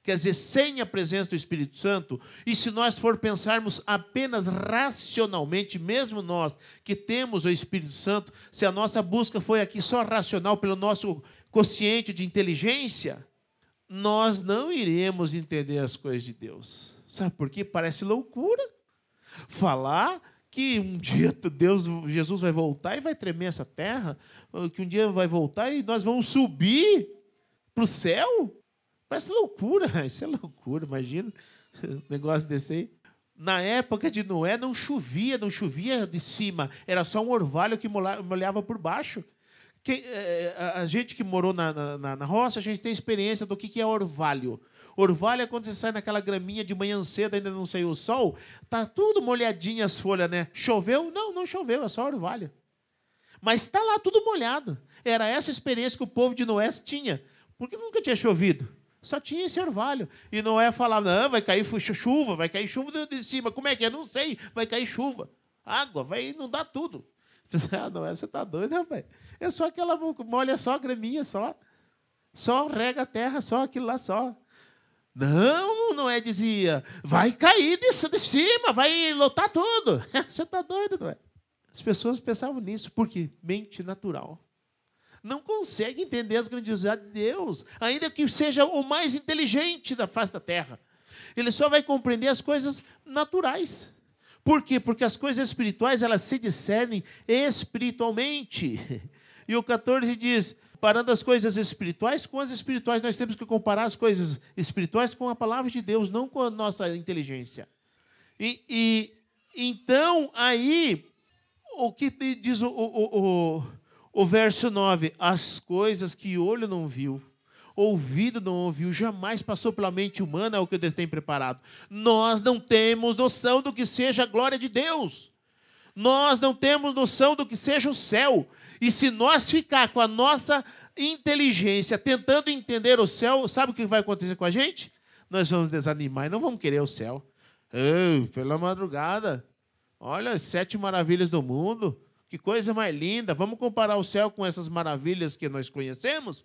quer dizer, sem a presença do Espírito Santo, e se nós for pensarmos apenas racionalmente, mesmo nós que temos o Espírito Santo, se a nossa busca foi aqui só racional pelo nosso consciente de inteligência, nós não iremos entender as coisas de Deus. Sabe por quê? Parece loucura falar que um dia Deus, Jesus vai voltar e vai tremer essa terra, que um dia vai voltar e nós vamos subir para o céu. Parece loucura, isso é loucura, imagina um negócio desse aí. Na época de Noé não chovia, não chovia de cima, era só um orvalho que molhava por baixo. Quem, é, a gente que morou na, na, na, roça, a gente tem experiência do que, que é orvalho. Orvalho é quando você sai naquela graminha de manhã cedo, ainda não saiu o sol, tá tudo molhadinho as folhas, né? Choveu? Não, não choveu, é só orvalho. Mas está lá tudo molhado. Era essa experiência que o povo de Noé tinha, porque nunca tinha chovido. Só tinha esse orvalho. E Noé falava: não, vai cair chuva, vai cair chuva de cima. Como é que é? Não sei, vai cair chuva. Água, vai inundar tudo. Ah, não, você tá doido, rapaz. É só aquela molha só, graminha só. Só rega a terra, só aquilo lá só. Não, não é, dizia. Vai cair de, cima, vai lotar tudo. Você tá doido, não é? As pessoas pensavam nisso, porque mente natural. Não consegue entender as grandiosidades de Deus, ainda que seja o mais inteligente da face da terra. Ele só vai compreender as coisas naturais. Por quê? Porque as coisas espirituais, elas se discernem espiritualmente. E o 14 diz: parando as coisas espirituais com as espirituais, nós temos que comparar as coisas espirituais com a palavra de Deus, não com a nossa inteligência. E, e então, aí, o que diz o, o, o, o verso 9? As coisas que olho não viu, ouvido não ouviu, jamais passou pela mente humana o que Deus tem preparado. Nós não temos noção do que seja a glória de Deus. Nós não temos noção do que seja o céu. E se nós ficar com a nossa inteligência tentando entender o céu, sabe o que vai acontecer com a gente? Nós vamos desanimar e não vamos querer o céu. Pela madrugada, olha as sete maravilhas do mundo. Que coisa mais linda. Vamos comparar o céu com essas maravilhas que nós conhecemos?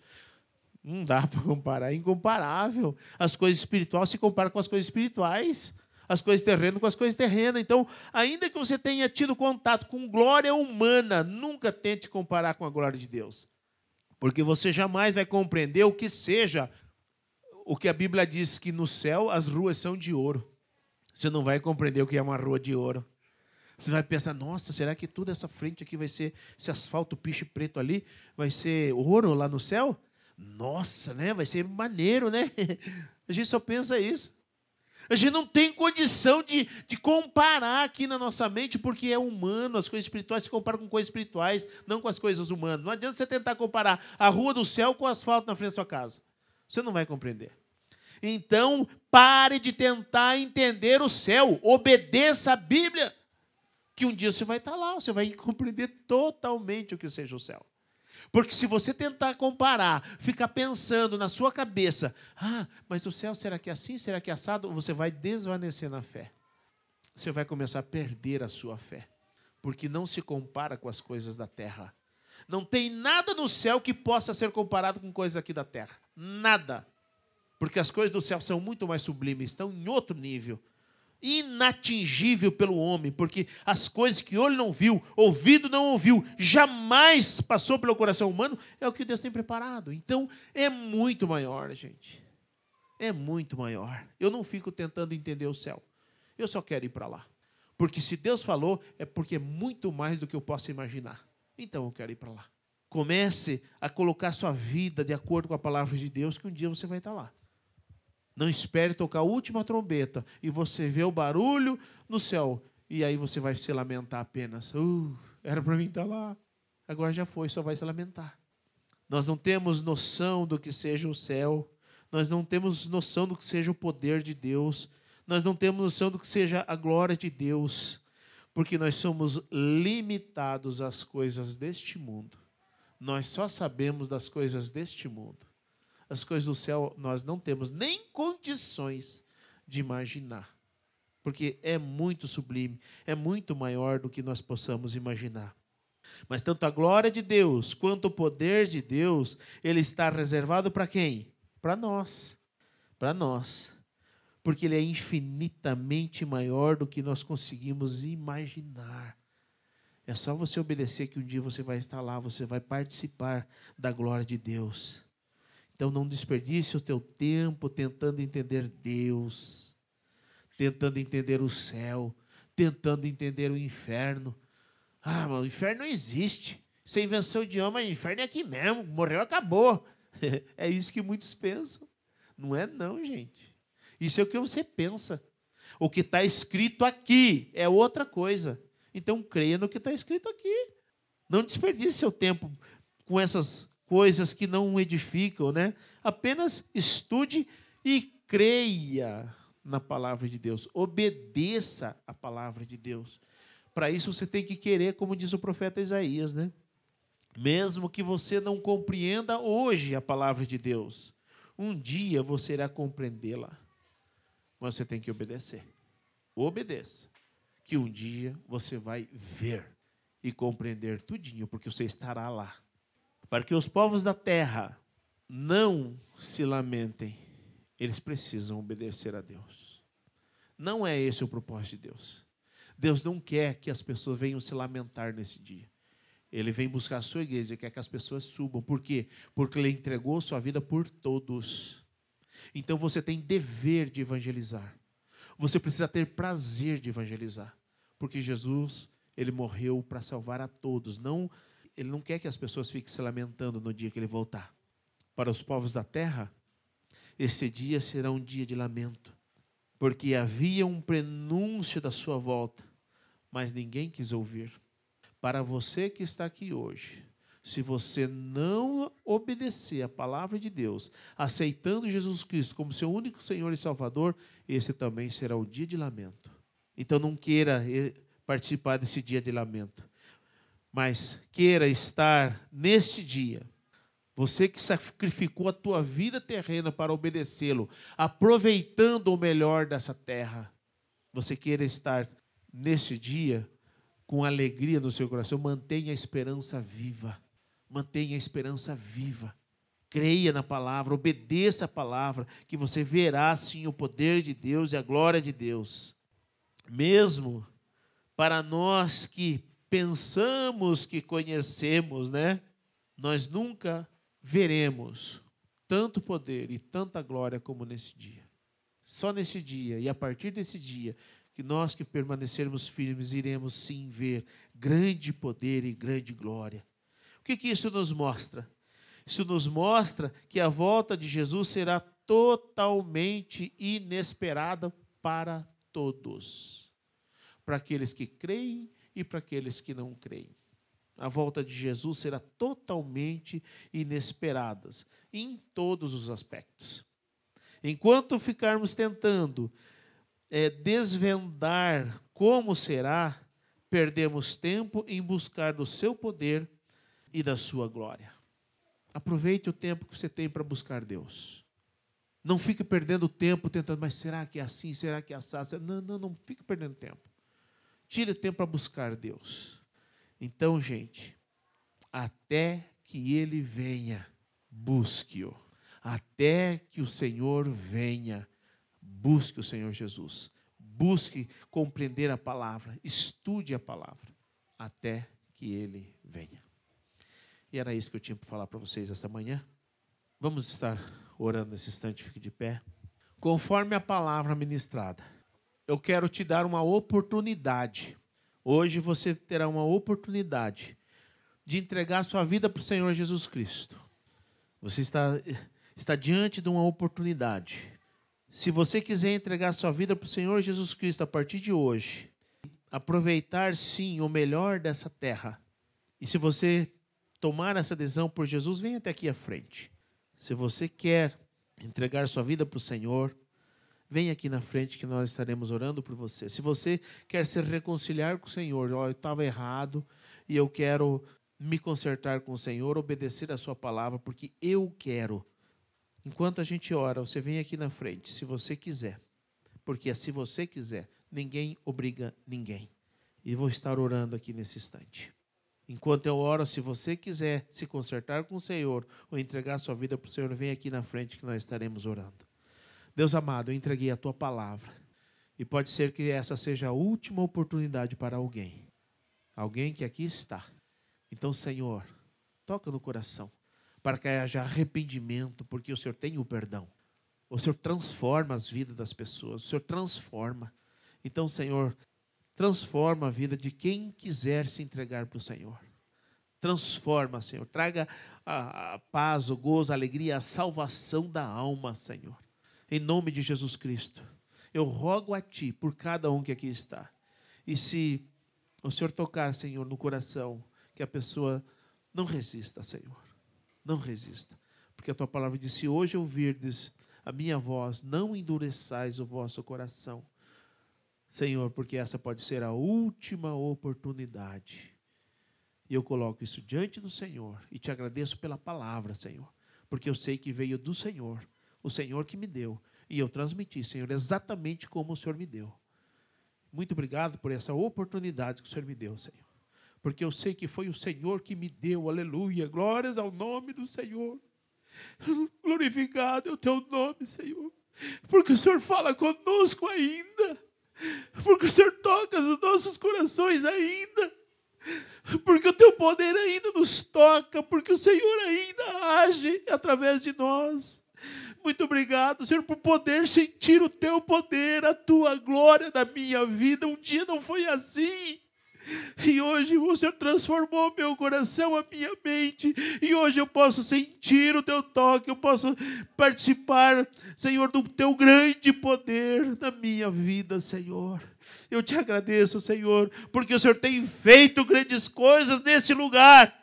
Não dá para comparar, é incomparável. As coisas espirituais se comparam com as coisas espirituais, as coisas terrenas com as coisas terrenas. Então, ainda que você tenha tido contato com glória humana, nunca tente comparar com a glória de Deus. Porque você jamais vai compreender o que seja o que a Bíblia diz que no céu as ruas são de ouro. Você não vai compreender o que é uma rua de ouro. Você vai pensar, nossa, será que toda essa frente aqui vai ser esse asfalto piche preto ali? Vai ser ouro lá no céu? Nossa, né? Vai ser maneiro, né? A gente só pensa isso. A gente não tem condição de, de comparar aqui na nossa mente, porque é humano, as coisas espirituais se comparam com coisas espirituais, não com as coisas humanas. Não adianta você tentar comparar a rua do céu com o asfalto na frente da sua casa. Você não vai compreender. Então, pare de tentar entender o céu, obedeça a Bíblia, que um dia você vai estar lá, você vai compreender totalmente o que seja o céu. Porque se você tentar comparar, ficar pensando na sua cabeça, ah, mas o céu será que é assim, será que é assado? Você vai desvanecer na fé. Você vai começar a perder a sua fé. Porque não se compara com as coisas da terra. Não tem nada no céu que possa ser comparado com coisas aqui da terra. Nada. Porque as coisas do céu são muito mais sublimes, estão em outro nível inatingível pelo homem, porque as coisas que olho não viu, ouvido não ouviu, jamais passou pelo coração humano, é o que Deus tem preparado. Então, é muito maior, gente. É muito maior. Eu não fico tentando entender o céu. Eu só quero ir para lá. Porque se Deus falou, é porque é muito mais do que eu posso imaginar. Então eu quero ir para lá. Comece a colocar sua vida de acordo com a palavra de Deus, que um dia você vai estar lá. Não espere tocar a última trombeta e você vê o barulho no céu. E aí você vai se lamentar apenas. Uh, era para mim estar lá. Agora já foi, só vai se lamentar. Nós não temos noção do que seja o céu. Nós não temos noção do que seja o poder de Deus. Nós não temos noção do que seja a glória de Deus. Porque nós somos limitados às coisas deste mundo. Nós só sabemos das coisas deste mundo as coisas do céu nós não temos nem condições de imaginar. Porque é muito sublime, é muito maior do que nós possamos imaginar. Mas tanto a glória de Deus quanto o poder de Deus, ele está reservado para quem? Para nós. Para nós. Porque ele é infinitamente maior do que nós conseguimos imaginar. É só você obedecer que um dia você vai estar lá, você vai participar da glória de Deus. Então não desperdice o teu tempo tentando entender Deus, tentando entender o céu, tentando entender o inferno. Ah, mas o inferno não existe. Isso é invenção de homem, o inferno é aqui mesmo, morreu, acabou. É isso que muitos pensam. Não é não, gente. Isso é o que você pensa. O que está escrito aqui é outra coisa. Então creia no que está escrito aqui. Não desperdice seu tempo com essas coisas que não edificam, né? Apenas estude e creia na palavra de Deus. Obedeça a palavra de Deus. Para isso você tem que querer, como diz o profeta Isaías, né? Mesmo que você não compreenda hoje a palavra de Deus, um dia você irá compreendê-la. Mas você tem que obedecer. Obedeça. Que um dia você vai ver e compreender tudinho, porque você estará lá para que os povos da terra não se lamentem, eles precisam obedecer a Deus. Não é esse o propósito de Deus. Deus não quer que as pessoas venham se lamentar nesse dia. Ele vem buscar a sua igreja, quer que as pessoas subam. Por quê? Porque ele entregou sua vida por todos. Então você tem dever de evangelizar. Você precisa ter prazer de evangelizar. Porque Jesus, ele morreu para salvar a todos, não ele não quer que as pessoas fiquem se lamentando no dia que ele voltar. Para os povos da terra, esse dia será um dia de lamento, porque havia um prenúncio da sua volta, mas ninguém quis ouvir. Para você que está aqui hoje, se você não obedecer a palavra de Deus, aceitando Jesus Cristo como seu único Senhor e Salvador, esse também será o dia de lamento. Então não queira eh, participar desse dia de lamento, mas queira estar neste dia. Você que sacrificou a tua vida terrena para obedecê-lo, aproveitando o melhor dessa terra, você queira estar neste dia com alegria no seu coração, mantenha a esperança viva Mantenha a esperança viva. Creia na palavra, obedeça a palavra, que você verá sim o poder de Deus e a glória de Deus. Mesmo para nós que pensamos que conhecemos, né? Nós nunca veremos tanto poder e tanta glória como nesse dia. Só nesse dia e a partir desse dia que nós que permanecermos firmes iremos sim ver grande poder e grande glória que, que isso nos mostra? Isso nos mostra que a volta de Jesus será totalmente inesperada para todos. Para aqueles que creem e para aqueles que não creem. A volta de Jesus será totalmente inesperada em todos os aspectos. Enquanto ficarmos tentando é, desvendar como será, perdemos tempo em buscar do seu poder e da sua glória. Aproveite o tempo que você tem para buscar Deus. Não fique perdendo tempo tentando, mas será que é assim? Será que é assim? Não, não, não fique perdendo tempo. Tire tempo para buscar Deus. Então, gente, até que Ele venha, busque-o. Até que o Senhor venha, busque o Senhor Jesus. Busque compreender a palavra, estude a palavra, até que Ele venha. E era isso que eu tinha para falar para vocês essa manhã. Vamos estar orando nesse instante, fique de pé. Conforme a palavra ministrada, eu quero te dar uma oportunidade. Hoje você terá uma oportunidade de entregar sua vida para o Senhor Jesus Cristo. Você está, está diante de uma oportunidade. Se você quiser entregar sua vida para o Senhor Jesus Cristo a partir de hoje, aproveitar sim o melhor dessa terra. E se você tomar essa decisão por Jesus, vem até aqui à frente. Se você quer entregar sua vida para o Senhor, vem aqui na frente que nós estaremos orando por você. Se você quer se reconciliar com o Senhor, oh, eu estava errado e eu quero me consertar com o Senhor, obedecer a sua palavra, porque eu quero. Enquanto a gente ora, você vem aqui na frente, se você quiser. Porque se você quiser, ninguém obriga ninguém. E vou estar orando aqui nesse instante. Enquanto eu oro, se você quiser se consertar com o Senhor ou entregar sua vida para o Senhor, vem aqui na frente que nós estaremos orando. Deus amado, eu entreguei a tua palavra. E pode ser que essa seja a última oportunidade para alguém. Alguém que aqui está. Então, Senhor, toca no coração para que haja arrependimento, porque o Senhor tem o perdão. O Senhor transforma as vidas das pessoas. O Senhor transforma. Então, Senhor, Transforma a vida de quem quiser se entregar para o Senhor. Transforma, Senhor. Traga a, a paz, o gozo, a alegria, a salvação da alma, Senhor. Em nome de Jesus Cristo. Eu rogo a Ti por cada um que aqui está. E se o Senhor tocar, Senhor, no coração, que a pessoa não resista, Senhor. Não resista. Porque a Tua palavra diz: se hoje ouvirdes a minha voz, não endureçais o vosso coração. Senhor, porque essa pode ser a última oportunidade. E eu coloco isso diante do Senhor e te agradeço pela palavra, Senhor, porque eu sei que veio do Senhor, o Senhor que me deu, e eu transmiti, Senhor, exatamente como o Senhor me deu. Muito obrigado por essa oportunidade que o Senhor me deu, Senhor. Porque eu sei que foi o Senhor que me deu, aleluia. Glórias ao nome do Senhor. Glorificado é o teu nome, Senhor. Porque o Senhor fala conosco ainda porque o Senhor toca os nossos corações ainda, porque o teu poder ainda nos toca, porque o Senhor ainda age através de nós. Muito obrigado, Senhor, por poder sentir o teu poder, a tua glória na minha vida. Um dia não foi assim. E hoje o Senhor transformou meu coração, a minha mente. E hoje eu posso sentir o teu toque, eu posso participar, Senhor, do teu grande poder na minha vida, Senhor. Eu te agradeço, Senhor, porque o Senhor tem feito grandes coisas nesse lugar.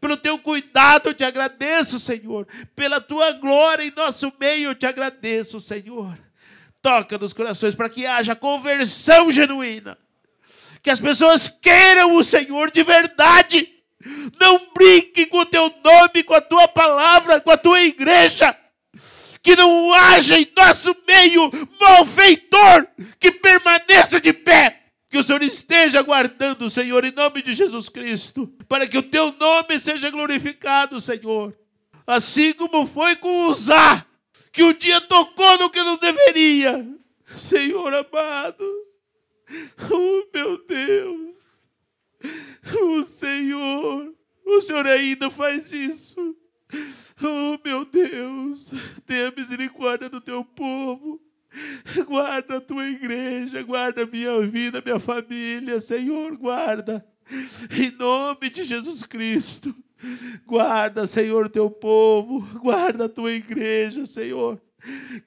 Pelo teu cuidado eu te agradeço, Senhor. Pela tua glória em nosso meio eu te agradeço, Senhor. Toca nos corações para que haja conversão genuína que as pessoas queiram o Senhor de verdade. Não brinque com o teu nome, com a tua palavra, com a tua igreja. Que não haja em nosso meio malfeitor que permaneça de pé. Que o Senhor esteja guardando, Senhor, em nome de Jesus Cristo, para que o teu nome seja glorificado, Senhor. Assim como foi com Uzá, que um dia tocou no que não deveria. Senhor amado, Oh, meu Deus! O Senhor, o Senhor ainda faz isso. Oh, meu Deus, tenha misericórdia do teu povo. Guarda a tua igreja, guarda minha vida, minha família, Senhor, guarda. Em nome de Jesus Cristo. Guarda, Senhor, teu povo, guarda a tua igreja, Senhor.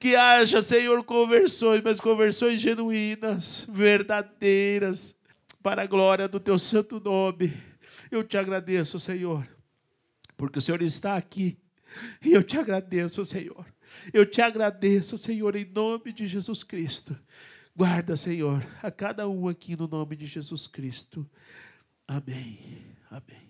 Que haja, Senhor, conversões, mas conversões genuínas, verdadeiras, para a glória do teu santo nome. Eu te agradeço, Senhor, porque o Senhor está aqui. E eu te agradeço, Senhor. Eu te agradeço, Senhor, em nome de Jesus Cristo. Guarda, Senhor, a cada um aqui no nome de Jesus Cristo. Amém. Amém.